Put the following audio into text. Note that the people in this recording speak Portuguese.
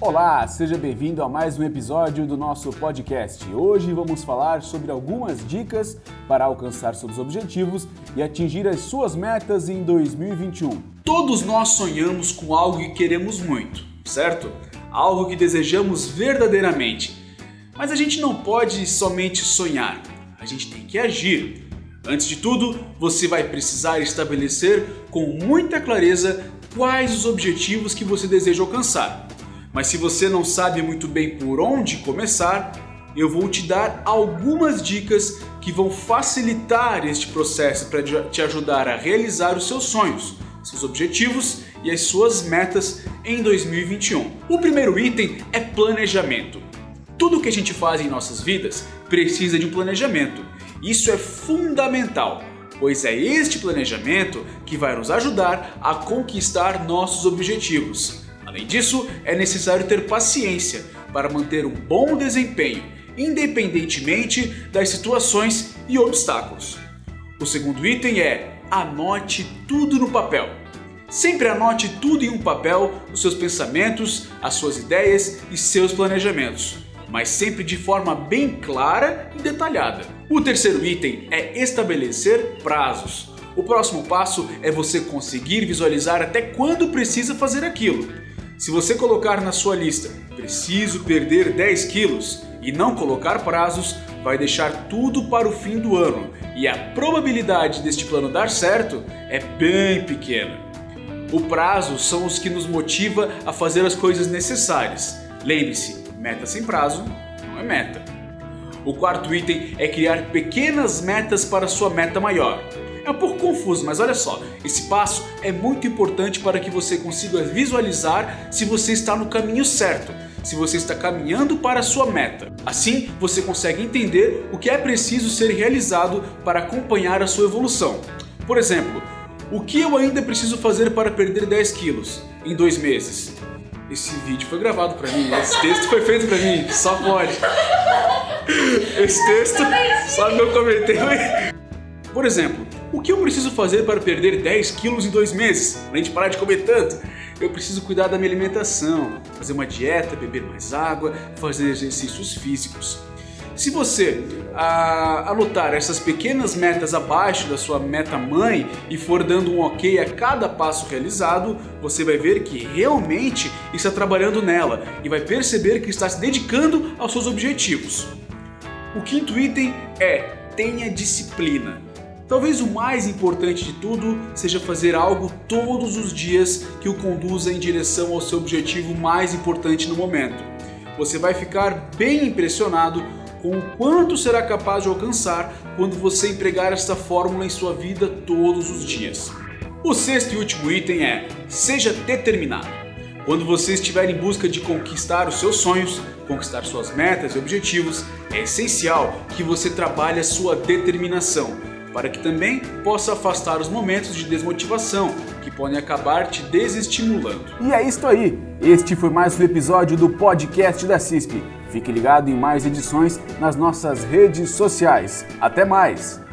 Olá, seja bem-vindo a mais um episódio do nosso podcast. Hoje vamos falar sobre algumas dicas para alcançar seus objetivos e atingir as suas metas em 2021. Todos nós sonhamos com algo que queremos muito, certo? Algo que desejamos verdadeiramente. Mas a gente não pode somente sonhar, a gente tem que agir. Antes de tudo, você vai precisar estabelecer com muita clareza quais os objetivos que você deseja alcançar. Mas se você não sabe muito bem por onde começar, eu vou te dar algumas dicas que vão facilitar este processo para te ajudar a realizar os seus sonhos, seus objetivos e as suas metas em 2021. O primeiro item é planejamento. Tudo que a gente faz em nossas vidas precisa de um planejamento. Isso é fundamental, pois é este planejamento que vai nos ajudar a conquistar nossos objetivos. Além disso, é necessário ter paciência para manter um bom desempenho, independentemente das situações e obstáculos. O segundo item é anote tudo no papel. Sempre anote tudo em um papel, os seus pensamentos, as suas ideias e seus planejamentos, mas sempre de forma bem clara e detalhada. O terceiro item é estabelecer prazos. O próximo passo é você conseguir visualizar até quando precisa fazer aquilo. Se você colocar na sua lista preciso perder 10 quilos e não colocar prazos, vai deixar tudo para o fim do ano e a probabilidade deste plano dar certo é bem pequena. O prazo são os que nos motiva a fazer as coisas necessárias. Lembre-se, meta sem prazo não é meta. O quarto item é criar pequenas metas para sua meta maior. É um pouco confuso, mas olha só, esse passo é muito importante para que você consiga visualizar se você está no caminho certo, se você está caminhando para a sua meta. Assim, você consegue entender o que é preciso ser realizado para acompanhar a sua evolução. Por exemplo, o que eu ainda preciso fazer para perder 10 quilos em dois meses? Esse vídeo foi gravado para mim, esse texto foi feito para mim, só pode. Esse texto, só meu comentário. Por exemplo, o que eu preciso fazer para perder 10 quilos em dois meses? Além de parar de comer tanto, eu preciso cuidar da minha alimentação, fazer uma dieta, beber mais água, fazer exercícios físicos. Se você ah, anotar essas pequenas metas abaixo da sua meta mãe e for dando um ok a cada passo realizado, você vai ver que realmente está trabalhando nela e vai perceber que está se dedicando aos seus objetivos. O quinto item é tenha disciplina. Talvez o mais importante de tudo seja fazer algo todos os dias que o conduza em direção ao seu objetivo mais importante no momento. Você vai ficar bem impressionado com o quanto será capaz de alcançar quando você empregar esta fórmula em sua vida todos os dias. O sexto e último item é: seja determinado. Quando você estiver em busca de conquistar os seus sonhos, conquistar suas metas e objetivos, é essencial que você trabalhe a sua determinação para que também possa afastar os momentos de desmotivação que podem acabar te desestimulando. E é isso aí! Este foi mais um episódio do podcast da CISP. Fique ligado em mais edições nas nossas redes sociais. Até mais!